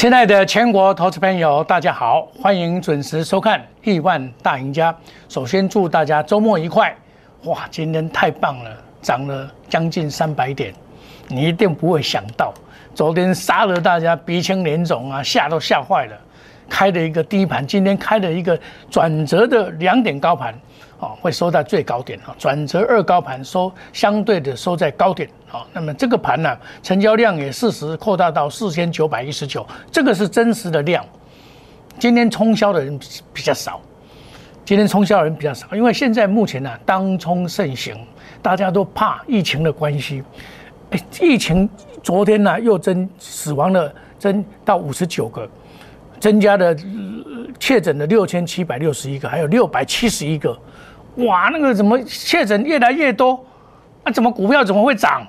亲爱的全国投资朋友，大家好，欢迎准时收看《亿万大赢家》。首先祝大家周末愉快！哇，今天太棒了，涨了将近三百点，你一定不会想到，昨天杀了大家鼻青脸肿啊，吓都吓坏了。开了一个低盘，今天开了一个转折的两点高盘。哦，会收在最高点啊，转折二高盘收相对的收在高点啊，那么这个盘呢，成交量也适时扩大到四千九百一十九，这个是真实的量。今天冲销的人比较少，今天冲销的人比较少，因为现在目前呢，当冲盛行，大家都怕疫情的关系。哎，疫情昨天呢又增死亡了，增到五十九个，增加的确诊的六千七百六十一个，还有六百七十一个。哇，那个怎么确诊越来越多？那怎么股票怎么会涨？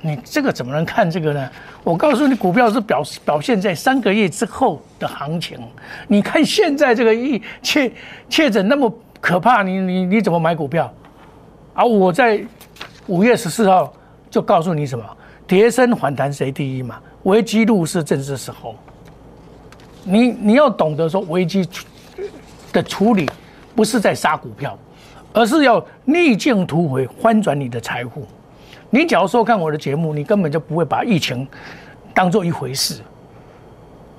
你这个怎么能看这个呢？我告诉你，股票是表表现在三个月之后的行情。你看现在这个疫确确诊那么可怕，你你你怎么买股票？而我在五月十四号就告诉你什么？跌升反弹谁第一嘛？危机入市正是时候。你你要懂得说危机的处理。不是在杀股票，而是要逆境突围，翻转你的财富。你假如说看我的节目，你根本就不会把疫情当做一回事。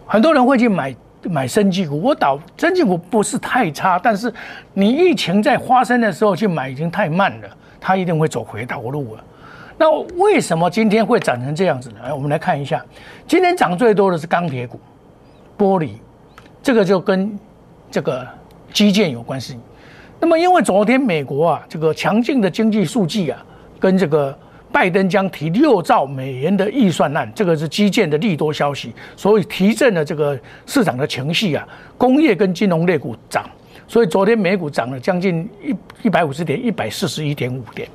很多人会去买买生技股，我导生技股不是太差，但是你疫情在发生的时候去买已经太慢了，它一定会走回头路了。那为什么今天会涨成这样子呢？来，我们来看一下，今天涨最多的是钢铁股、玻璃，这个就跟这个。基建有关系，那么因为昨天美国啊这个强劲的经济数据啊，跟这个拜登将提六兆美元的预算案，这个是基建的利多消息，所以提振了这个市场的情绪啊，工业跟金融类股涨，所以昨天美股涨了将近一一百五十点，一百四十一点五点。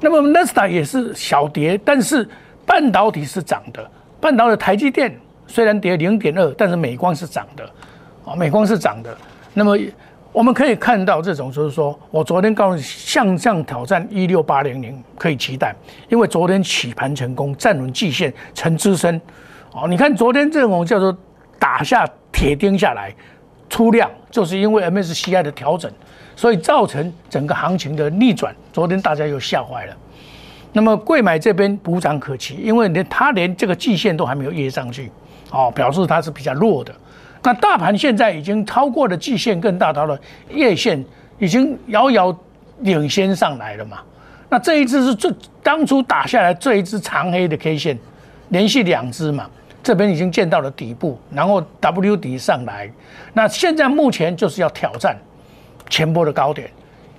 那么纳斯达也是小跌，但是半导体是涨的，半导体台积电虽然跌零点二，但是美光是涨的，啊，美光是涨的。那么我们可以看到，这种就是说我昨天告诉你，向上挑战一六八零零可以期待，因为昨天起盘成功，站稳季线成支撑。哦，你看昨天这种叫做打下铁钉下来出量，就是因为 MSCI 的调整，所以造成整个行情的逆转。昨天大家又吓坏了。那么贵买这边补涨可期，因为连它连这个季线都还没有压上去，哦，表示它是比较弱的。那大盘现在已经超过了季线，更大到了月线，已经遥遥领先上来了嘛？那这一只是最当初打下来这一只长黑的 K 线，连续两只嘛，这边已经见到了底部，然后 W 底上来，那现在目前就是要挑战前波的高点，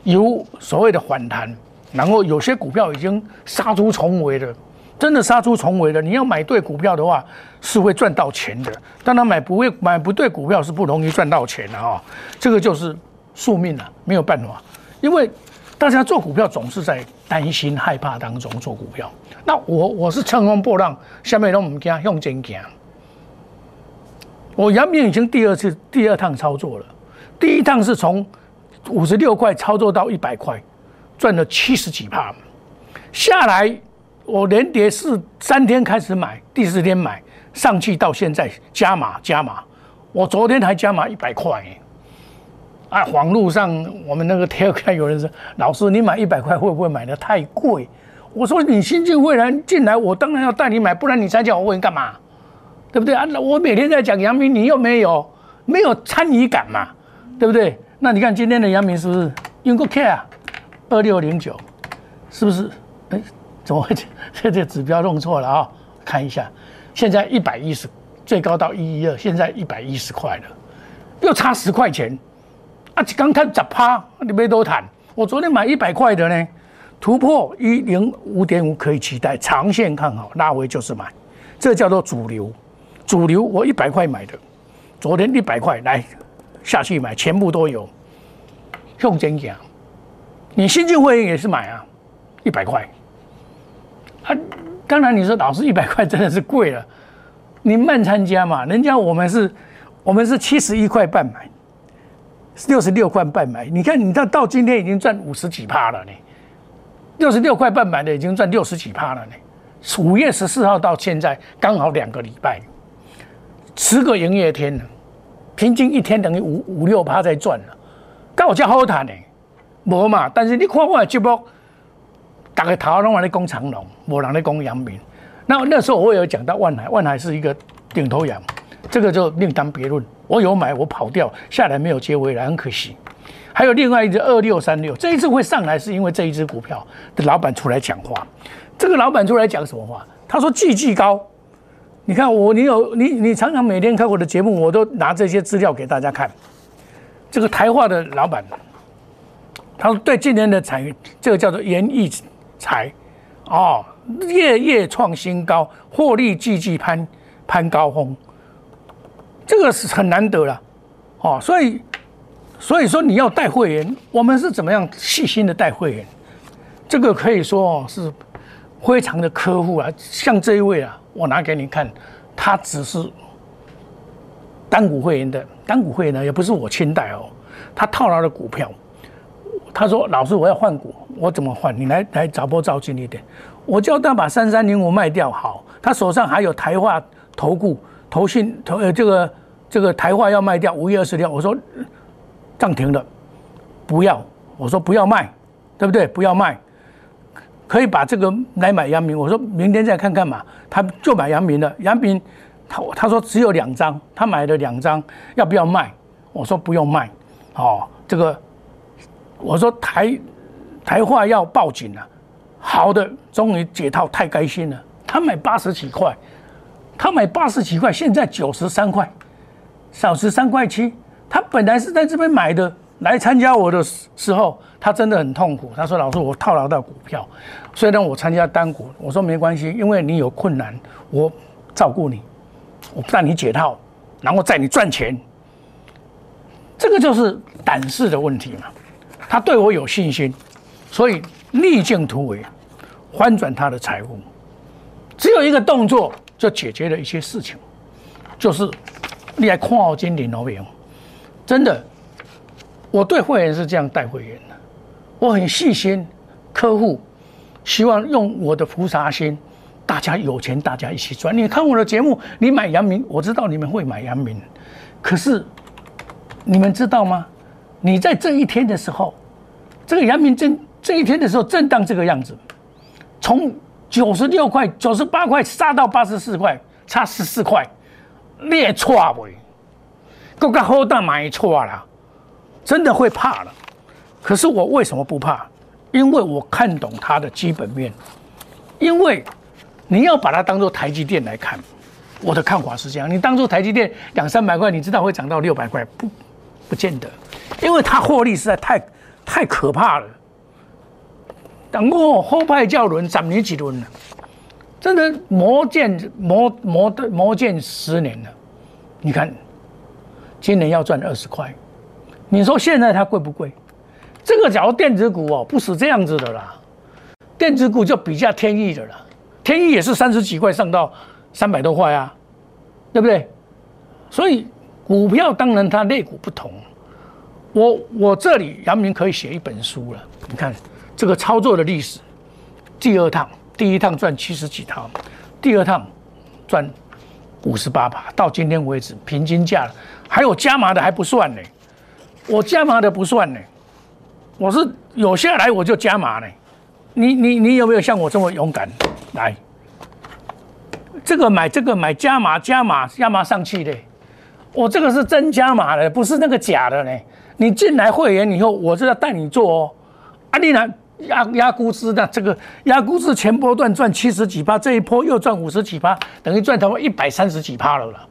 有所谓的反弹，然后有些股票已经杀出重围了。真的杀出重围了！你要买对股票的话，是会赚到钱的。当然，买不会买不对股票是不容易赚到钱的啊！这个就是宿命了，没有办法。因为大家做股票总是在担心、害怕当中做股票。那我我是乘风破浪，下面让我们讲用真讲。我阳明已经第二次、第二趟操作了。第一趟是从五十六块操作到一百块，赚了七十几帕，下来。我连跌四三天开始买，第四天买上去到现在加码加码，我昨天还加码一百块。啊，网络上我们那个贴看有人说，老师你买一百块会不会买的太贵？我说你新进会员进来，我当然要带你买，不然你才叫我问干嘛？对不对啊？我每天在讲阳明，你又没有没有参与感嘛？对不对？那你看今天的阳明是不是用过 care 二六零九，是不是？怎么会这这这指标弄错了啊？看一下，现在一百一十，最高到一一二，现在一百一十块了，又差十块钱啊！刚看十趴，你没多谈。我昨天买一百块的呢，突破一零五点五可以期待，长线看好，拉回就是买，这叫做主流。主流我一百块买的，昨天一百块来下去买，全部都有。用真讲，你新进会员也是买啊，一百块。啊，当然你说老师一百块真的是贵了，你慢参加嘛，人家我们是，我们是七十一块半买，六十六块半买，你看你到到今天已经赚五十几趴了呢，六十六块半买的已经赚六十几趴了呢，五月十四号到现在刚好两个礼拜，十个营业天了，平均一天等于五五六趴在赚了，刚好叫好谈呢，无嘛？但是你看我的节目，大家头拢在讲长隆，无人在讲阳明。那那时候我有讲到万海，万海是一个顶头羊，这个就另当别论。我有买，我跑掉下来没有接回来，很可惜。还有另外一只二六三六，这一次会上来是因为这一只股票的老板出来讲话。这个老板出来讲什么话？他说季季高。你看我，你有你你常常每天看我的节目，我都拿这些资料给大家看。这个台化的老板，他说对今年的产业这个叫做严义财，哦，夜夜创新高，获利季季攀攀高峰。这个是很难得了，哦，所以，所以说你要带会员，我们是怎么样细心的带会员？这个可以说是非常的客户啊，像这一位啊，我拿给你看，他只是单股会员的，单股会员呢也不是我亲带哦，他套牢的股票，他说老师我要换股，我怎么换？你来来找波照近一点，我叫他把三三零五卖掉，好，他手上还有台化投顾。投信投呃这个这个台化要卖掉五月二十六，我说涨停了，不要，我说不要卖，对不对？不要卖，可以把这个来买阳明，我说明天再看看嘛，他就买阳明了。阳明他他说只有两张，他买了两张，要不要卖？我说不用卖，哦，这个我说台台化要报警了，好的，终于解套，太开心了。他买八十几块。他买八十几块，现在九十三块，少十三块七。他本来是在这边买的，来参加我的时候，他真的很痛苦。他说：“老师，我套牢到股票，虽然我参加单股，我说没关系，因为你有困难，我照顾你，我让你解套，然后在你赚钱。这个就是胆识的问题嘛。他对我有信心，所以逆境突围，翻转他的财务，只有一个动作。”就解决了一些事情，就是你来看好金顶有没有？真的，我对会员是这样带会员的，我很细心，客户希望用我的菩萨心，大家有钱大家一起赚。你看我的节目，你买阳明，我知道你们会买阳明，可是你们知道吗？你在这一天的时候，这个阳明震这一天的时候震荡这个样子，从。九十六块、九十八块杀到八十四块，差十四块，列错未？够个好大买错了，真的会怕了。可是我为什么不怕？因为我看懂它的基本面。因为你要把它当做台积电来看，我的看法是这样：你当做台积电两三百块，你知道会涨到六百块？不，不见得，因为它获利实在太太可怕了。等我后派教轮十年几轮了，真的磨剑磨磨的磨剑十年了。你看，今年要赚二十块，你说现在它贵不贵？这个假如电子股哦，不是这样子的啦。电子股就比较天意的了，天意也是三十几块上到三百多块啊，对不对？所以股票当然它类股不同。我我这里杨明可以写一本书了，你看。这个操作的历史，第二趟，第一趟赚七十几套，第二趟赚五十八把，到今天为止平均价还有加码的还不算呢，我加码的不算呢，我是有下来我就加码呢，你你你有没有像我这么勇敢？来，这个买这个买加码加码加码上去的，我这个是真加码的，不是那个假的呢。你进来会员以后，我是要带你做哦，阿丽兰。压压估值的这个压估值前波段赚七十几趴，这一波又赚五十几趴，等于赚他妈一百三十几趴了啦。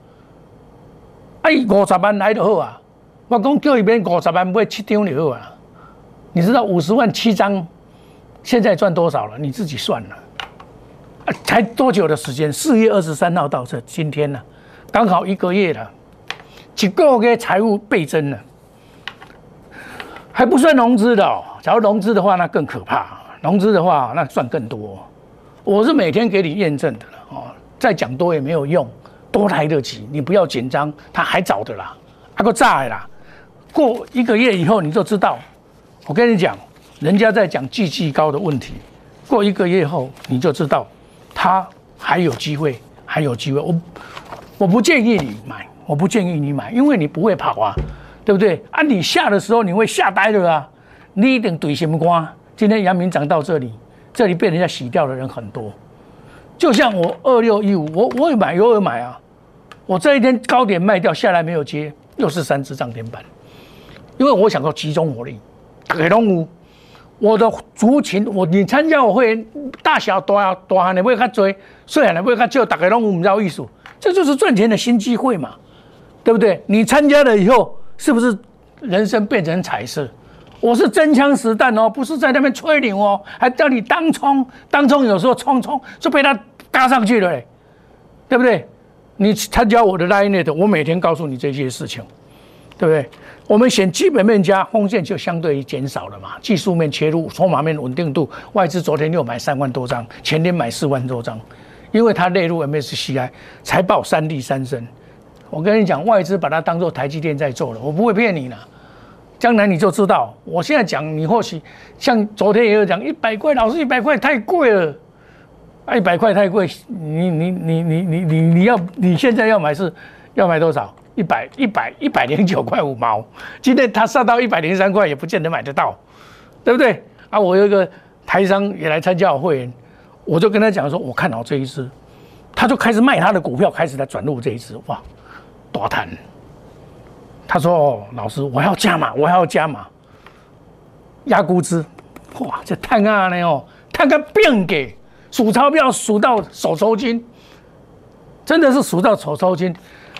哎，五十万来就好啊！我讲叫一边五十万买七张就好啊。你知道五十万七张，现在赚多少了？你自己算了。才多久的时间？四月二十三号到这，今天呢，刚好一个月了，几个月财务倍增了，还不算融资的哦。假如融资的话，那更可怕。融资的话，那赚更多。我是每天给你验证的了哦，再讲多也没有用，多来得及。你不要紧张，他还早的啦，还够炸的啦。过一个月以后你就知道。我跟你讲，人家在讲季季高的问题，过一个月后你就知道，他还有机会，还有机会。我我不建议你买。我不建议你买，因为你不会跑啊，对不对？啊，你下的时候你会吓呆了啊，你一定怼什么瓜？今天阳明涨到这里，这里被人家洗掉的人很多，就像我二六一五，我我也买，有也买啊，我这一天高点卖掉下来没有接，又是三只涨停板，因为我想要集中火力，给龙五。我的族群，我你参加我会员，大小大大汉的会较多，细汉的会较少，大家拢唔知道意思，这就是赚钱的新机会嘛，对不对？你参加了以后，是不是人生变成彩色？我是真枪实弹哦，不是在那边吹牛哦，还叫你当冲，当冲有时候冲冲就被他搭上去了，对不对？你参加我的 line 我每天告诉你这些事情，对不对？我们选基本面加风险就相对于减少了嘛，技术面切入，筹码面稳定度，外资昨天又买三万多张，前天买四万多张，因为它列入 MSCI，财报三利三升。我跟你讲，外资把它当做台积电在做了，我不会骗你的。将来你就知道，我现在讲，你或许像昨天也有讲，一百块，老师一百块太贵了，啊一百块太贵，你你你你你你你要你现在要买是要买多少？一百一百一百零九块五毛，今天它上到一百零三块，也不见得买得到，对不对？啊，我有一个台商也来参加我会员，我就跟他讲说，我看好这一支，他就开始卖他的股票，开始在转入这一支，哇，大谈。他说：“哦，老师，我要加码，我要加码，压估值，哇，这太啊了哦，太个变给数钞票数到手抽筋，真的是数到手抽筋。”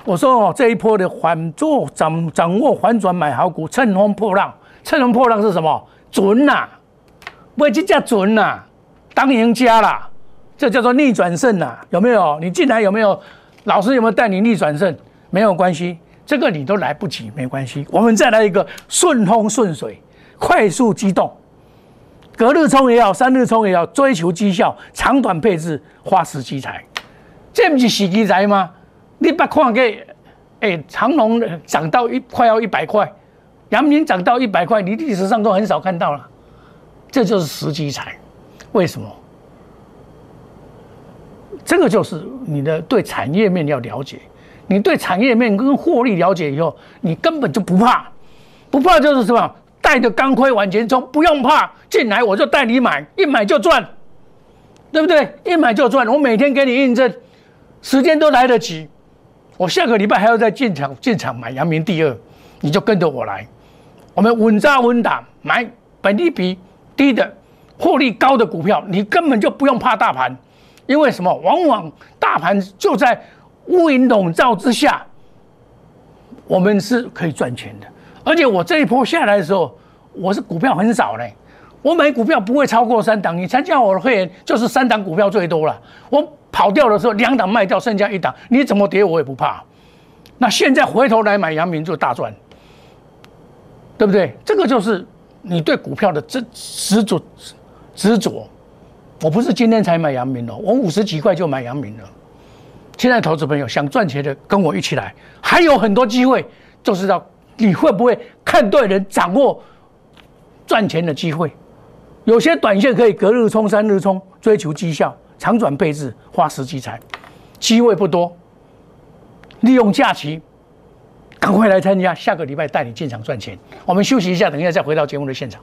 我说哦，这一波的反做掌掌握反转买好股，乘风破浪。乘风破浪是什么？准呐，不这叫准呐，当赢家啦，这叫做逆转胜呐，有没有？你进来有没有？老师有没有带你逆转胜？没有关系，这个你都来不及，没关系。我们再来一个顺风顺水，快速机动，隔日冲也好，三日冲也好，追求绩效，长短配置，花时机财，这不是死机财吗？你把看给，哎，长隆涨到一快要一百块，阳明涨到一百块，你历史上都很少看到了，这就是时机财。为什么？这个就是你的对产业面要了解，你对产业面跟获利了解以后，你根本就不怕，不怕就是什么，带着钢盔往前冲，不用怕，进来我就带你买，一买就赚，对不对？一买就赚，我每天给你印证，时间都来得及。我下个礼拜还要再进场进场买阳明第二，你就跟着我来，我们稳扎稳打买本利比低的、获利高的股票，你根本就不用怕大盘，因为什么？往往大盘就在乌云笼罩之下，我们是可以赚钱的。而且我这一波下来的时候，我是股票很少嘞，我买股票不会超过三档，你参加我的会员就是三档股票最多了，我。跑掉的时候，两档卖掉，剩下一档，你怎么跌我也不怕。那现在回头来买阳明就大赚，对不对？这个就是你对股票的执执着执着。我不是今天才买阳明哦，我五十几块就买阳明了。现在投资朋友想赚钱的，跟我一起来，还有很多机会，就是要你会不会看对人，掌握赚钱的机会。有些短线可以隔日冲、三日冲，追求绩效。长转配置，花时机财，机会不多。利用假期，赶快来参加，下个礼拜带你进场赚钱。我们休息一下，等一下再回到节目的现场。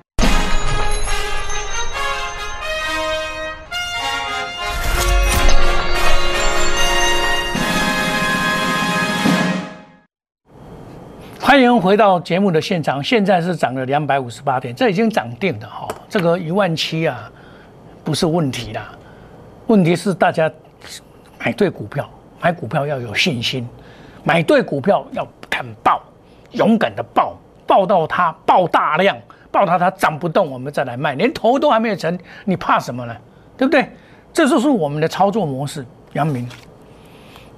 欢迎回到节目的现场，现在是涨了两百五十八点，这已经涨定了哈，这个一万七啊不是问题啦，问题是大家买对股票，买股票要有信心，买对股票要敢爆，勇敢的爆，爆到它爆大量，爆到它涨不动，我们再来卖，连头都还没有成，你怕什么呢？对不对？这就是我们的操作模式。杨明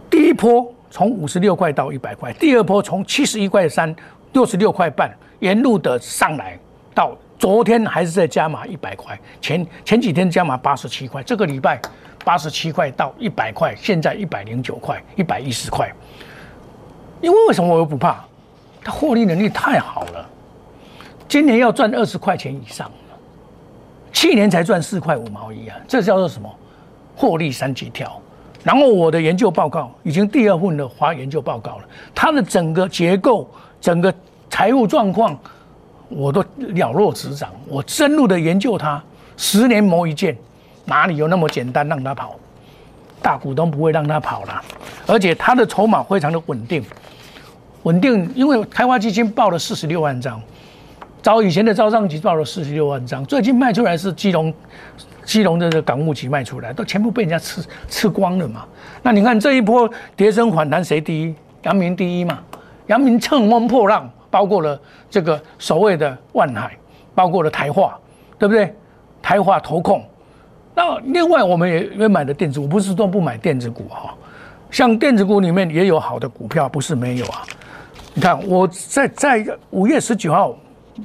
第一波。从五十六块到一百块，第二波从七十一块三六十六块半沿路的上来，到昨天还是在加码一百块，前前几天加码八十七块，这个礼拜八十七块到一百块，现在一百零九块，一百一十块。因为为什么我又不怕？它获利能力太好了，今年要赚二十块钱以上去年才赚四块五毛一啊，这叫做什么？获利三级跳。然后我的研究报告已经第二份的华研究报告了，它的整个结构、整个财务状况，我都了若指掌。我深入的研究它，十年磨一剑，哪里有那么简单让它跑？大股东不会让它跑了，而且它的筹码非常的稳定，稳定，因为开发基金报了四十六万张，早以前的招商局报了四十六万张，最近卖出来是基隆。基隆的港务局卖出来，都全部被人家吃吃光了嘛？那你看这一波跌升反弹，谁第一？阳明第一嘛？阳明乘风破浪，包括了这个所谓的万海，包括了台化，对不对？台化投控。那另外我们也也买的电子股，不是说不买电子股哈？像电子股里面也有好的股票，不是没有啊？你看我在在五月十九号。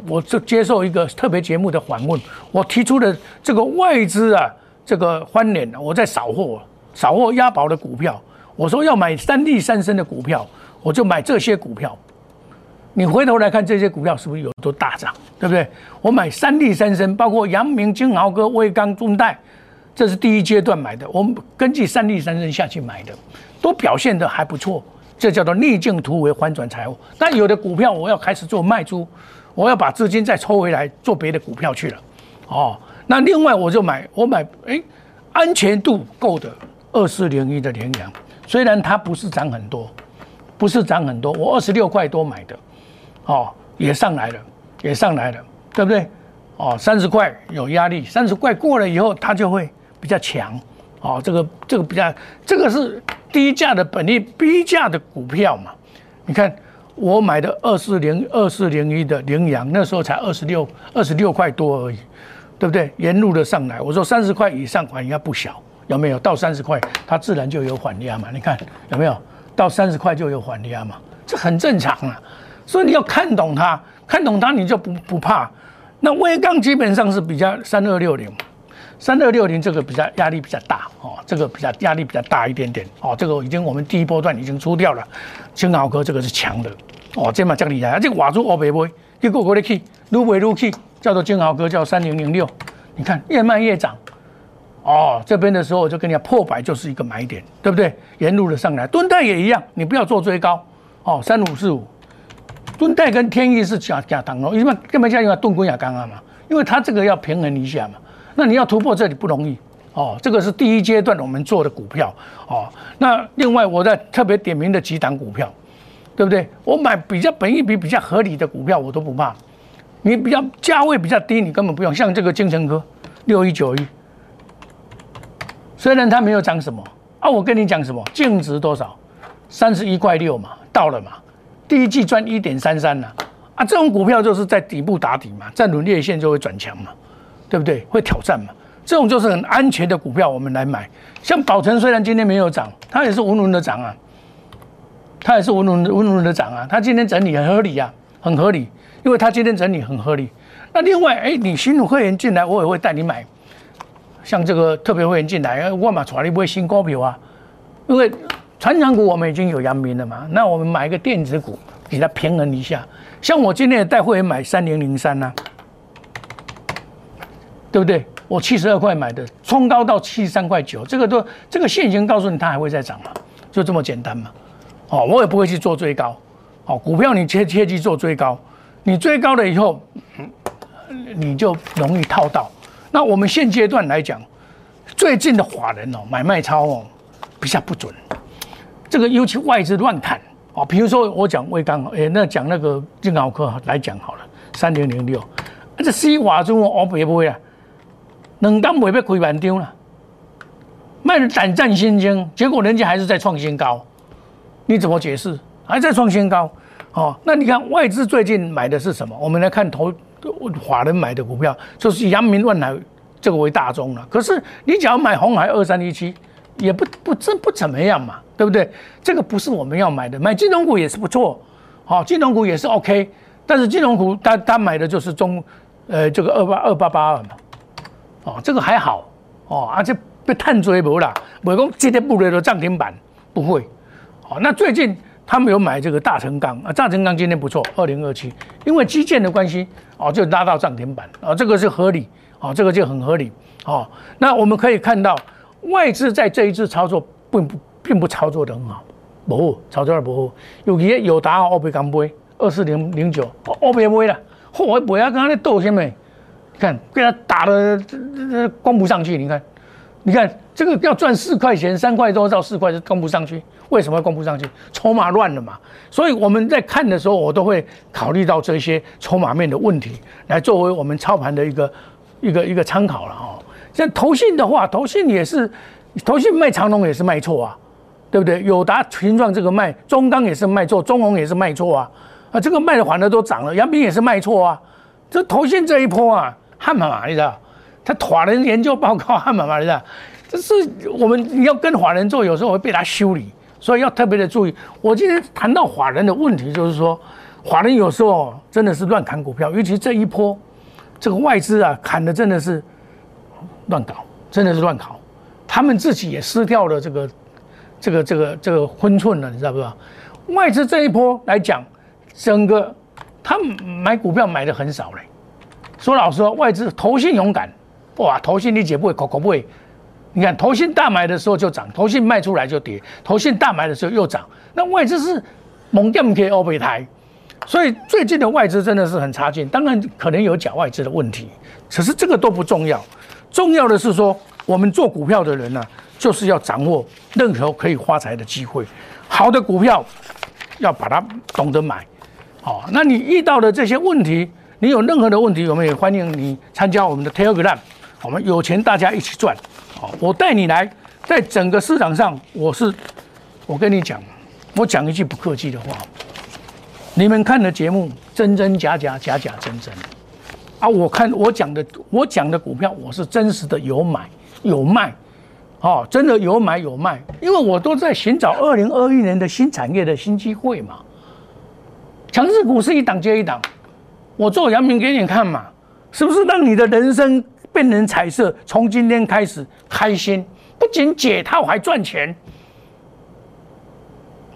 我就接受一个特别节目的访问，我提出的这个外资啊，这个翻脸，我在扫货，扫货押宝的股票，我说要买三利三升的股票，我就买这些股票。你回头来看这些股票是不是有都大涨，对不对？我买三利三升，包括阳明、金豪哥、威刚、中代，这是第一阶段买的，我们根据三利三升下去买的，都表现的还不错，这叫做逆境突围，翻转财务。但有的股票我要开始做卖出。我要把资金再抽回来做别的股票去了，哦，那另外我就买，我买，哎，安全度够的二四零一的联阳，虽然它不是涨很多，不是涨很多，我二十六块多买的，哦，也上来了，也上来了，对不对？哦，三十块有压力，三十块过了以后它就会比较强，哦，这个这个比较，这个是低价的本利低价的股票嘛，你看。我买的二四零二四零一的羚羊，那时候才二十六二十六块多而已，对不对？沿路的上来，我说三十块以上反压不小，有没有？到三十块，它自然就有缓压嘛。你看有没有？到三十块就有缓压嘛，这很正常啊。所以你要看懂它，看懂它你就不不怕。那微钢基本上是比较三二六零。三二六零这个比较压力比较大哦，这个比较压力比较大一点点哦，这个已经我们第一波段已经出掉了。青豪哥这个是强的哦，这么这厉害，这瓦珠欧北波，结果我的去撸尾撸去，叫做金豪哥叫三零零六，你看越卖越涨哦，这边的时候我就跟你讲破百就是一个买点，对不对？沿路的上来，蹲泰也一样，你不要做追高哦，三五四五，蹲泰跟天意是假假当哦，因为根本叫因为盾棍也刚刚嘛，因为它这个要平衡一下嘛。那你要突破这里不容易哦，这个是第一阶段我们做的股票哦。那另外我在特别点名的几档股票，对不对？我买比较本益比比较合理的股票，我都不怕。你比较价位比较低，你根本不用。像这个精神科六一九一，虽然它没有涨什么啊，我跟你讲什么，净值多少？三十一块六嘛，到了嘛。第一季赚一点三三了啊，这种股票就是在底部打底嘛，站稳月线就会转强嘛。对不对？会挑战嘛？这种就是很安全的股票，我们来买。像宝成虽然今天没有涨，它也是稳稳的涨啊，它也是稳稳稳稳的涨啊。它今天整理很合理啊，很合理，因为它今天整理很合理。那另外，哎，你新会员进来，我也会带你买。像这个特别会员进来，我嘛传你不会新高票啊，因为传长股我们已经有阳明了嘛，那我们买一个电子股给它平衡一下。像我今天也带会员买三零零三呐。对不对？我七十二块买的，冲高到七十三块九，这个都这个现形告诉你它还会再涨嘛，就这么简单嘛。哦，我也不会去做追高。哦，股票你切切记做追高，你追高了以后，你就容易套到。那我们现阶段来讲，最近的法人哦买卖超哦比较不准，这个尤其外资乱砍啊，比如说我讲胃刚，哎，那讲那个健脑科来讲好了，三零零六，这 C 瓦中我白不会啊，冷单未被亏万张了，卖的胆战心惊，结果人家还是在创新高，你怎么解释？还在创新高，哦，那你看外资最近买的是什么？我们来看投法人买的股票，就是阳明万海这个为大宗了。可是你只要买红海二三一七，也不不真不怎么样嘛，对不对？这个不是我们要买的，买金融股也是不错，好，金融股也是 OK，但是金融股他他买的就是中，呃，这个二八二八八二嘛，哦，这个还好，哦，而且被探追不啦，不讲今天不会的涨停板，不会，好，那最近。他们有买这个大成钢啊，大成钢今天不错，二零二七，因为基建的关系哦，就拉到涨停板啊，这个是合理啊，这个就很合理哦。那我们可以看到外资在这一次操作并不并不操作的很好，不操作的不好，尤其有达奥贝刚杯二四零零九奥贝杯了，嚯，不要跟他斗什么？看被他打的这这攻不上去，你看。你看这个要赚四块钱，三块多到四块就攻不上去，为什么攻不上去？筹码乱了嘛。所以我们在看的时候，我都会考虑到这些筹码面的问题，来作为我们操盘的一个一个一个参考了哦。像投信的话，投信也是，投信卖长龙也是卖错啊，对不对？友达群创这个卖，中钢也是卖错，中红也是卖错啊，啊，这个卖的反而都涨了，杨明也是卖错啊。这投信这一波啊，汉马马，你知道？他法人研究报告汉嘛嘛的，这是我们你要跟法人做，有时候会被他修理，所以要特别的注意。我今天谈到法人的问题，就是说，法人有时候真的是乱砍股票，尤其这一波，这个外资啊砍的真的是乱搞，真的是乱搞，他们自己也失掉了这个这个这个这个分寸了，你知道不知道？外资这一波来讲，整个他买股票买的很少嘞。说老实话，外资投信勇敢。哇，投信你解不会，口口不会。你看，投信大买的时候就涨，投信卖出来就跌，投信大买的时候又涨。那外资是猛掉可以欧北台，所以最近的外资真的是很差劲。当然可能有假外资的问题，可是这个都不重要，重要的是说我们做股票的人呢，就是要掌握任何可以发财的机会。好的股票要把它懂得买。好，那你遇到的这些问题，你有任何的问题，我们也欢迎你参加我们的 Telegram。我们有钱大家一起赚，好，我带你来，在整个市场上，我是，我跟你讲，我讲一句不客气的话，你们看的节目真真假假，假假真真，啊，我看我讲的，我讲的股票，我是真实的有买有卖，哦，真的有买有卖，因为我都在寻找二零二一年的新产业的新机会嘛，强势股是一档接一档，我做阳明给你看嘛，是不是让你的人生？变成彩色，从今天开始开心，不仅解套还赚钱。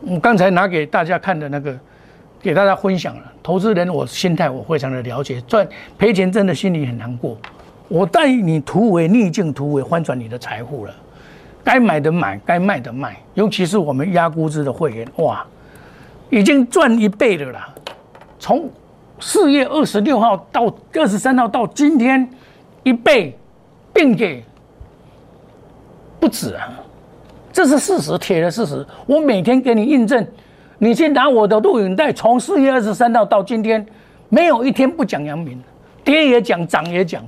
我刚才拿给大家看的那个，给大家分享了。投资人，我心态我非常的了解，赚赔钱真的心里很难过。我带你突围逆境，突围翻转你的财富了。该买的买，该卖的卖。尤其是我们压估值的会员，哇，已经赚一倍的了。从四月二十六号到二十三号到今天。一倍，并给不止啊！这是事实，铁的事实。我每天给你印证，你去拿我的录影带，从四月二十三号到今天，没有一天不讲阳明，跌也讲，涨也讲，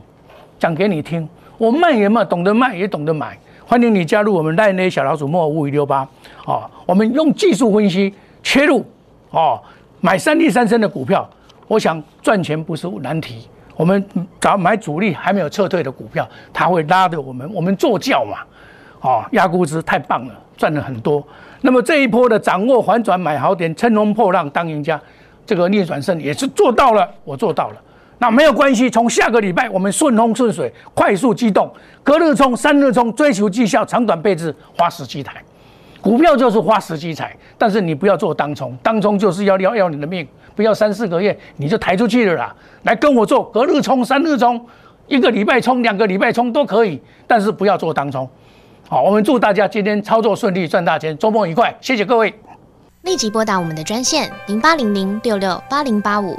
讲给你听。我卖也卖，懂得卖也懂得买。欢迎你加入我们赖内小老鼠莫五五六八哦，我们用技术分析切入哦，买三利三升的股票，我想赚钱不是难题。我们找买主力还没有撤退的股票，它会拉着我们，我们做教嘛，哦，压估值太棒了，赚了很多。那么这一波的掌握反转买好点，乘风破浪当赢家，这个逆转胜也是做到了，我做到了。那没有关系，从下个礼拜我们顺风顺水，快速机动，隔日冲、三日冲，追求绩效，长短配置，花十几台。股票就是花十几台，但是你不要做当冲，当冲就是要要要你的命。不要三四个月你就抬出去了啦！来跟我做隔日冲、三日冲，一个礼拜冲、两个礼拜冲都可以，但是不要做当冲。好，我们祝大家今天操作顺利，赚大钱，周末愉快！谢谢各位。立即拨打我们的专线零八零零六六八零八五。